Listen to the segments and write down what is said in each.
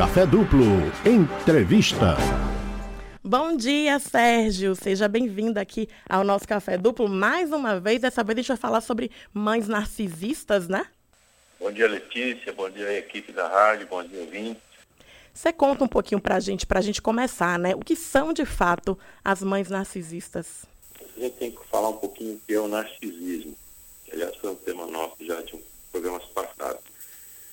Café Duplo. Entrevista. Bom dia, Sérgio. Seja bem-vindo aqui ao nosso Café Duplo mais uma vez. Dessa vez a gente vai falar sobre mães narcisistas, né? Bom dia, Letícia. Bom dia, equipe da rádio. Bom dia, ouvinte. Você conta um pouquinho pra gente, pra gente começar, né? O que são, de fato, as mães narcisistas? A gente tem que falar um pouquinho o que é o narcisismo. Aliás, foi um tema nosso já de um programas passados.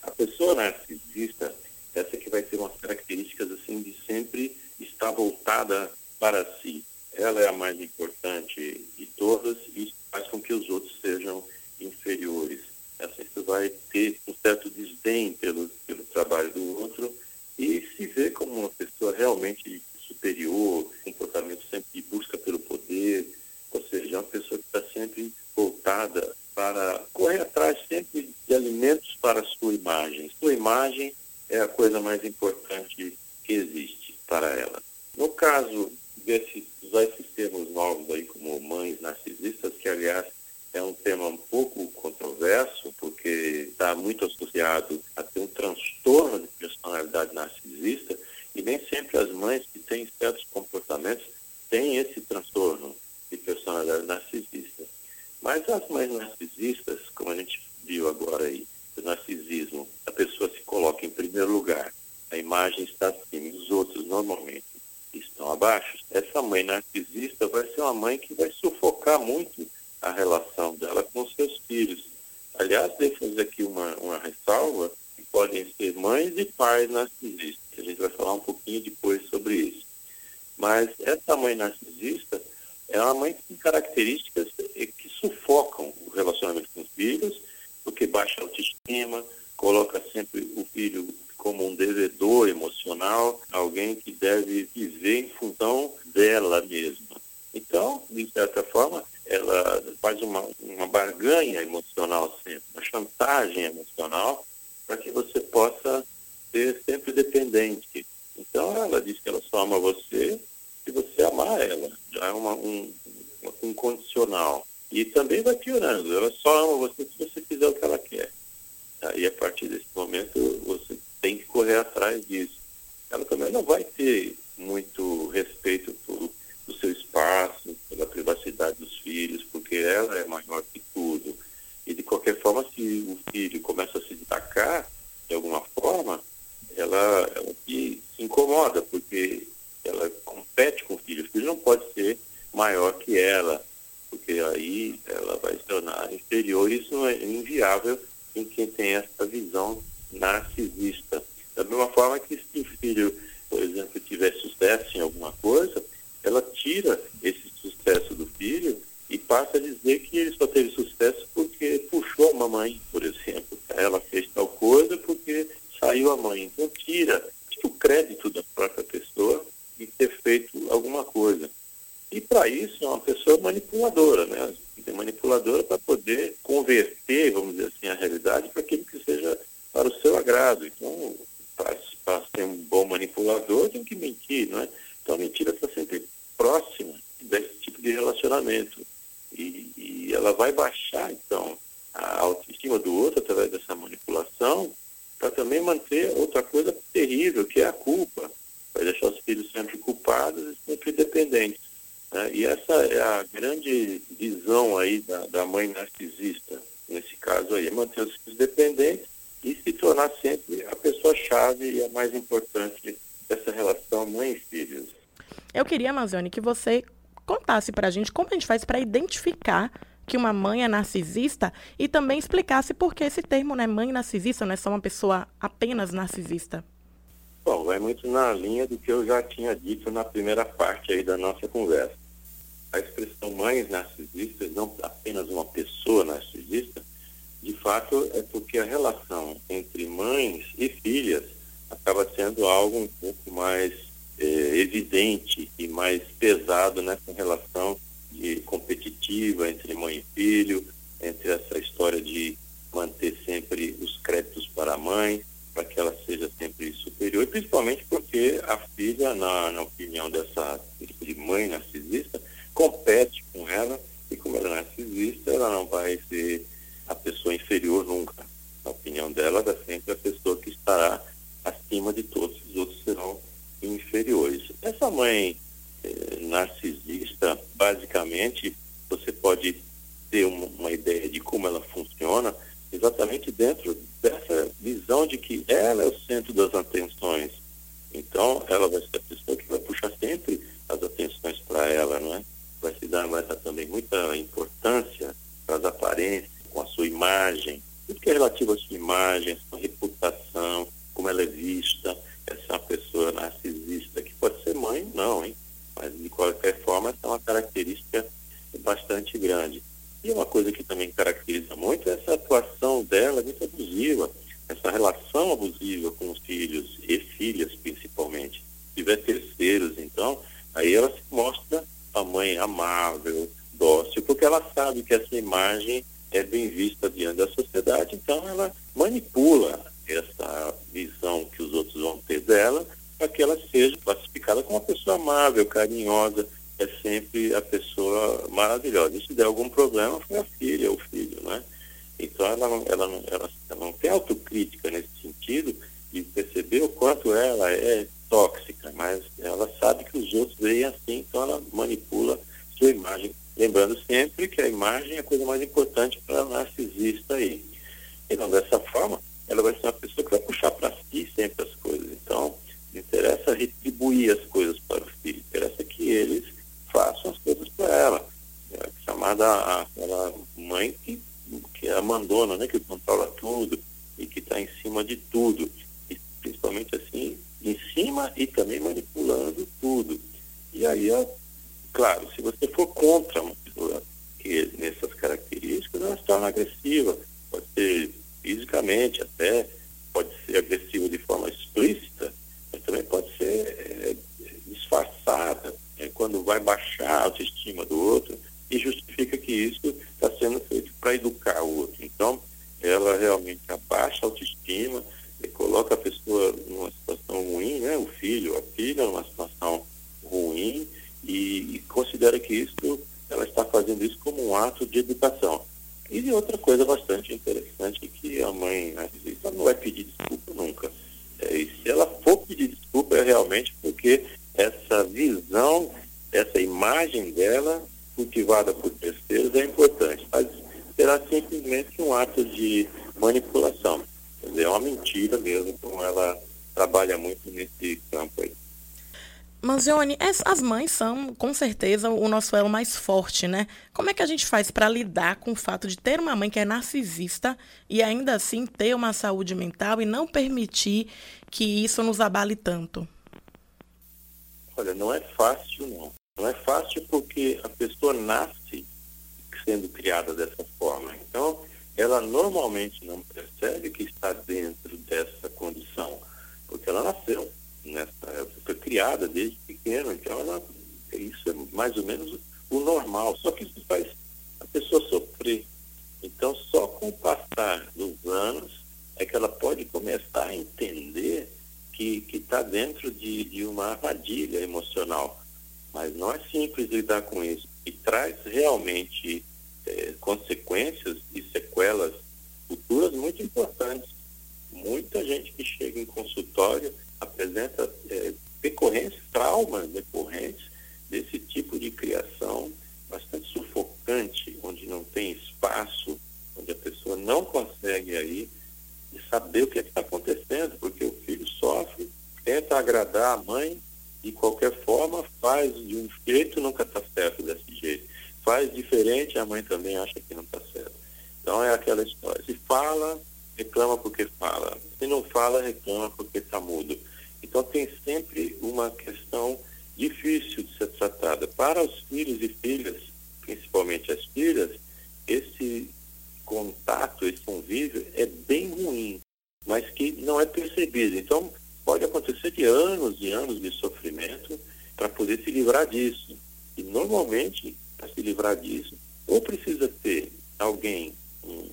A pessoa narcisista, essa que vai ter umas características assim de sempre estar voltada para si. Ela é a mais importante de todas e faz com que os outros sejam inferiores. Essa vai ter um certo desdém pelo, pelo trabalho do outro e se vê como uma pessoa realmente superior, comportamento sempre de busca pelo poder, ou seja, uma pessoa que está sempre voltada para correr atrás sempre de alimentos para a sua imagem. Sua imagem é a coisa mais importante que existe para ela. No caso desses, usar esses termos novos aí como mães narcisistas, que aliás é um tema um pouco controverso, porque está muito associado a ter um transtorno de personalidade narcisista, e nem sempre as mães que têm certos comportamentos têm esse transtorno de personalidade narcisista. Mas as mães narcisistas, como a gente viu agora aí, o narcisismo, a pessoa se coloca em primeiro lugar, a imagem está acima, os outros normalmente estão abaixo. Essa mãe narcisista vai ser uma mãe que vai sufocar muito a relação dela com seus filhos. Aliás, fazer aqui uma, uma ressalva, que podem ser mães e pais narcisistas. A gente vai falar um pouquinho depois sobre isso. Mas essa mãe narcisista é uma mãe tem características que sufocam o relacionamento com os filhos, porque baixa a autoestima, coloca sempre o filho como um devedor emocional, alguém que deve viver em função dela mesma. Então, de certa forma, ela faz uma, uma barganha emocional sempre, uma chantagem emocional, para que você possa ser sempre dependente. Então, ela diz que ela só ama você se você amar ela. Já é uma, um, um condicional. E também vai piorando. Ela só ama você se você fizer o que ela quer. E a partir desse momento, você tem que correr atrás disso. Ela também não vai ter muito respeito espaço, pela privacidade dos filhos, porque ela é maior que tudo. E de qualquer forma, se o filho começa a se destacar de alguma forma, ela, ela se, se incomoda, porque ela compete com o filho. O filho não pode ser maior que ela, porque aí ela vai se tornar inferior. Isso é inviável em quem tem essa visão narcisista. Da mesma forma que se o filho, por exemplo, tiver sucesso em alguma coisa, ela tira esse sucesso do filho e passa a dizer que ele só teve sucesso porque puxou a mamãe, por exemplo. Ela fez tal coisa porque saiu a mãe. Então tira, o crédito da própria pessoa e ter feito alguma coisa. E para isso é uma pessoa manipuladora, né? É manipuladora para poder converter, vamos dizer assim, a realidade para aquilo que seja para o seu agrado. Então, para ser um bom manipulador, tem que mentir, não é? Então a mentira está sempre próxima desse tipo de relacionamento. E, e ela vai baixar, então, a autoestima do outro através dessa manipulação, para também manter outra coisa terrível, que é a culpa. Vai deixar os filhos sempre culpados e sempre dependentes. Né? E essa é a grande visão aí da, da mãe narcisista, nesse caso aí, é manter os filhos dependentes e se tornar sempre a pessoa-chave e a mais importante dessa relação mãe e filhos. Eu queria, Amazônia, que você contasse para a gente como a gente faz para identificar que uma mãe é narcisista e também explicasse por que esse termo, né, mãe narcisista, não é só uma pessoa apenas narcisista. Bom, vai muito na linha do que eu já tinha dito na primeira parte aí da nossa conversa. A expressão mães narcisistas, não apenas uma pessoa narcisista, de fato é porque a relação entre mães e filhas acaba sendo algo um pouco mais é, evidente e mais pesado nessa relação de competitiva entre mãe e filho, entre essa história de manter sempre os créditos para a mãe, para que ela seja sempre superior, e principalmente porque a filha, na, na opinião dessa tipo de mãe narcisista, compete com ela, e como ela é narcisista, ela não vai ser a pessoa inferior nunca. Na opinião dela, ela é sempre a pessoa que estará acima de todos, os outros serão inferiores. Essa mãe eh, narcisista, basicamente, você pode ter uma, uma ideia de como ela funciona exatamente dentro dessa visão de que ela é o centro das atenções. Então, ela vai ser a pessoa que vai puxar sempre as atenções para ela, não é? Vai se dar, vai dar também muita importância para as aparências, com a sua imagem, tudo que é relativo à sua imagem, à sua reputação, como ela é vista, essa pessoa narcisista, que pode ser mãe, não, hein? Mas de qualquer forma, essa é uma característica bastante grande. E uma coisa que também caracteriza muito é essa atuação dela muito abusiva, essa relação abusiva com os filhos e filhas principalmente. Se tiver terceiros, então, aí ela se mostra a mãe amável, dócil, porque ela sabe que essa imagem é bem vista diante da sociedade, então ela manipula essa visão que os outros vão ter dela para que ela seja classificada como uma pessoa amável, carinhosa, é sempre a pessoa maravilhosa. E se der algum problema, foi a filha, o filho, né? Então ela não, ela, ela, ela não tem autocrítica nesse sentido de perceber o quanto ela é tóxica, mas ela sabe que os outros veem assim, então ela manipula sua imagem. Lembrando sempre que a imagem é a coisa mais importante para narcisista aí. Então, dessa forma, ela vai ser uma pessoa que vai puxar para si sempre as coisas. Então, não interessa retribuir as coisas para o filho, interessa que eles façam as coisas para ela. É chamada aquela mãe que, que abandona, né, que controla tudo e que está em cima de tudo. E principalmente assim, em cima e também manipulando tudo. E aí, claro, se você for contra uma pessoa que nessas características, ela se torna agressiva. Pode ser fisicamente até, pode ser agressiva de forma explícita, mas também pode ser é, disfarçada, é, quando vai baixar a autoestima do outro e justifica que isso está sendo feito para educar o outro. Então, ela realmente abaixa a autoestima coloca a pessoa numa situação ruim, né? o filho, a filha, numa situação ruim e, e considera que isso, ela está fazendo isso como um ato de educação. E outra coisa bastante interessante que a mãe narcisista não vai pedir desculpa nunca. É, e se ela for pedir desculpa é realmente porque essa visão, essa imagem dela, cultivada por terceiros, é importante. Mas será simplesmente um ato de manipulação. Quer dizer, é uma mentira mesmo, como ela trabalha muito nesse campo aí. Manzione, as mães são, com certeza, o nosso elo mais forte, né? Como é que a gente faz para lidar com o fato de ter uma mãe que é narcisista e ainda assim ter uma saúde mental e não permitir que isso nos abale tanto? Olha, não é fácil, não. Não é fácil porque a pessoa nasce sendo criada dessa forma. Então, ela normalmente não percebe que está dentro dessa condição, porque ela nasceu nessa, foi criada desde pequena, então ela, isso é mais ou menos o normal, só que isso faz a pessoa sofrer. Então, só com o passar dos anos é que ela pode começar a entender que está dentro de, de uma armadilha emocional. Mas não é simples lidar com isso. E traz realmente é, consequências e sequelas futuras muito importantes. Muita gente que chega em consultório apresenta é, decorrências, traumas decorrentes desse tipo de criação bastante sufocante, onde não tem espaço, onde a pessoa não consegue aí saber o que é está acontecendo, porque o filho sofre, tenta agradar a mãe de qualquer forma, faz de um jeito, nunca está certo desse jeito. Faz diferente, a mãe também acha que não está certo. Então é aquela história. Se fala, reclama porque fala. Se não fala, reclama porque está mudo. Então tem sempre uma questão difícil de ser tratada. Para os filhos e filhas, principalmente as filhas, esse contato, esse convívio é bem ruim, mas que não é percebido. Então pode acontecer de anos e anos de sofrimento para poder se livrar disso. E normalmente, para se livrar disso, ou precisa ter alguém, um,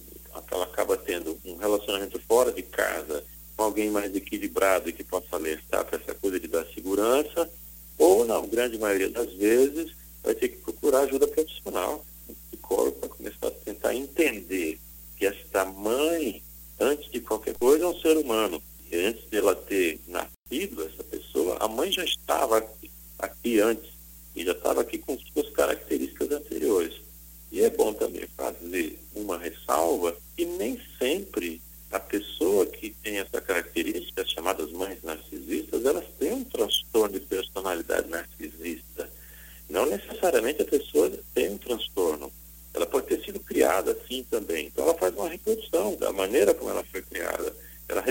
ela acaba tendo um relacionamento fora de casa, com alguém mais equilibrado e que possa alertar para essa coisa de dar segurança, ou, na grande maioria das vezes, vai ter que procurar ajuda profissional, um psicólogo, para começar a tentar entender que esta mãe, antes de qualquer coisa, é um ser humano. Antes dela ter mãe já estava aqui, aqui antes e já estava aqui com suas características anteriores. E é bom também fazer uma ressalva que nem sempre a pessoa que tem essa característica, as chamadas mães narcisistas, elas têm um transtorno de personalidade narcisista. Não necessariamente a pessoa tem um transtorno. Ela pode ter sido criada assim também. Então ela faz uma reprodução da maneira como ela foi criada. Ela a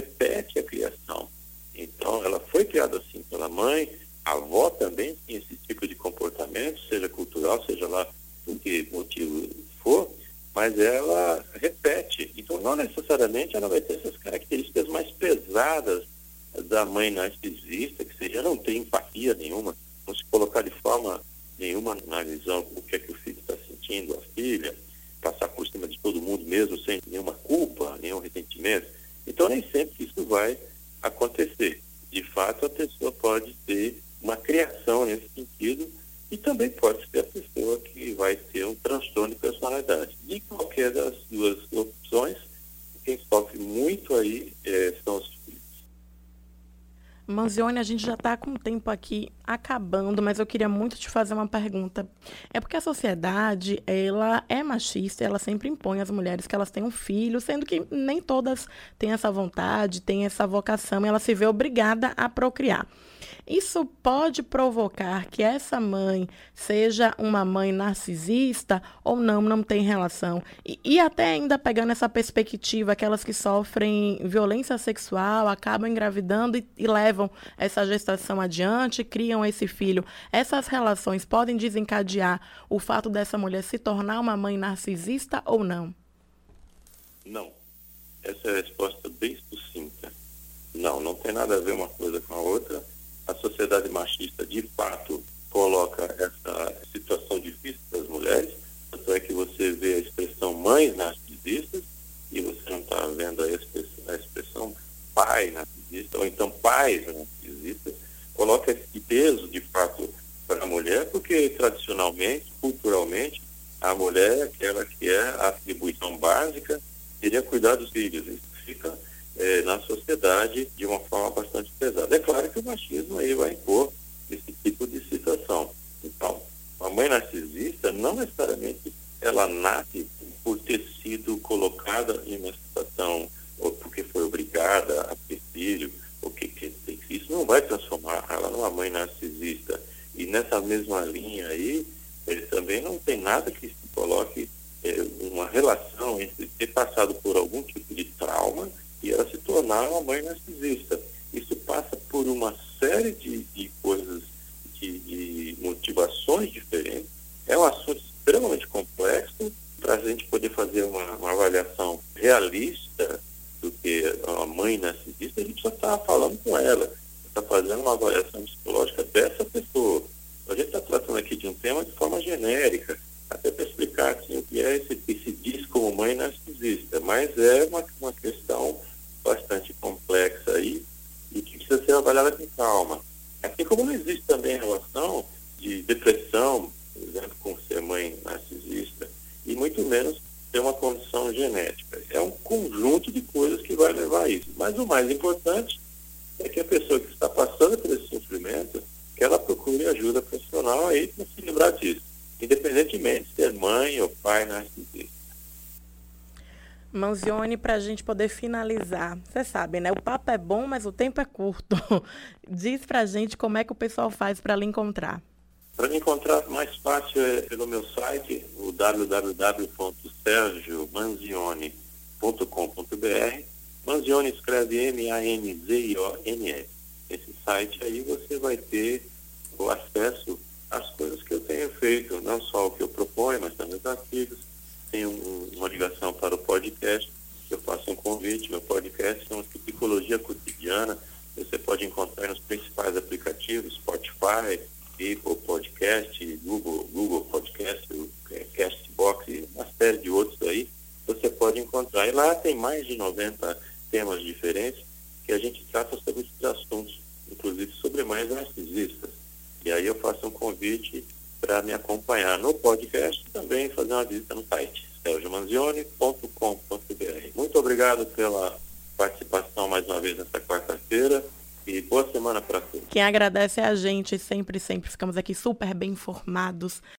criação. Então ela foi criada assim pela mãe, a avó também tinha esse tipo de comportamento, seja cultural, seja lá por que motivo for, mas ela repete. Então, não necessariamente ela vai ter essas características mais pesadas da mãe narcisista, que seja não ter empatia nenhuma, não se colocar de forma nenhuma na visão o que é que o filho está sentindo, a filha, passar por cima de todo mundo mesmo sem nenhuma culpa, nenhum ressentimento. Então, nem sempre isso vai acontecer. De fato, a pessoa pode ter uma criação nesse sentido e também pode ser a pessoa que vai ter um transtorno de personalidade. De qualquer das duas opções, quem sofre muito aí é, são os filhos. Manzione, a gente já está com tempo aqui acabando, mas eu queria muito te fazer uma pergunta. É porque a sociedade, ela é machista, ela sempre impõe às mulheres que elas tenham filhos, sendo que nem todas têm essa vontade, têm essa vocação, e ela se vê obrigada a procriar. Isso pode provocar que essa mãe seja uma mãe narcisista ou não, não tem relação. E, e até ainda pegando essa perspectiva, aquelas que sofrem violência sexual, acabam engravidando e, e levam essa gestação adiante, criam esse filho. Essas relações podem desencadear o fato dessa mulher se tornar uma mãe narcisista ou não? Não. Essa é a resposta bem sucinta. Não, não tem nada a ver uma coisa com a outra a sociedade machista de fato coloca essa situação difícil das mulheres, tanto é que você vê a expressão mães narcisistas e você não está vendo a expressão, a expressão pai narcisista, ou então pais narcisistas, coloca esse peso de fato para a mulher, porque tradicionalmente, culturalmente, a mulher é aquela que é a atribuição básica, seria cuidar dos filhos. Isso fica é, na sociedade de uma forma bastante pesada. É claro que o machismo aí vai impor esse tipo de situação. Então, a mãe narcisista não necessariamente ela nasce por ter sido colocada em uma situação ou porque foi obrigada a ter filho, ou que, que isso não vai transformar ela numa mãe narcisista. E nessa mesma linha aí, ele também não tem nada que se coloque é, uma relação entre ter passado por algum tipo de trauma e ela se tornar uma mãe narcisista. Isso passa por uma série de, de coisas, de, de motivações diferentes. É um assunto extremamente complexo para a gente poder fazer uma, uma, avaliação realista do que uma mãe narcisista, a gente só está falando com ela, está fazendo uma avaliação psicológica dessa pessoa. A gente está tratando aqui de um tema de forma genérica, até para explicar assim, o que é esse, esse diz como mãe narcisista, mas é uma, uma questão bastante complexa aí e que precisa ser avaliada com calma. Assim como não existe também relação de depressão, por exemplo, com ser mãe narcisista, e muito menos ter uma condição genética. É um conjunto de coisas que vai levar a isso. Mas o mais importante é que a pessoa que passando por esse sofrimento, que ela procure ajuda profissional aí para se livrar disso, independentemente de ser mãe ou pai narcisista. Manzione, para a gente poder finalizar. Você sabe, né? O papo é bom, mas o tempo é curto. Diz para a gente como é que o pessoal faz para lhe encontrar. Para me encontrar mais fácil é pelo meu site, o www.sergiomanzione.com.br. Manzione escreve M-A-N-Z-I-O-N-E. Site aí você vai ter o acesso às coisas que eu tenho feito, não só o que eu proponho, mas também os artigos. Tem um, uma ligação para o podcast, eu faço um convite, meu podcast é uma psicologia cotidiana, você pode encontrar nos principais aplicativos, Spotify, Apple Podcast, Google, Google Podcast, é, Castbox uma série de outros aí, você pode encontrar. E lá tem mais de 90 temas diferentes que a gente trata sobre mães narcisistas. E aí eu faço um convite para me acompanhar no podcast também fazer uma visita no site sergiomanzione.com.br. Muito obrigado pela participação mais uma vez nessa quarta-feira e Boa semana para todos. Quem agradece é a gente, sempre, sempre ficamos aqui super bem informados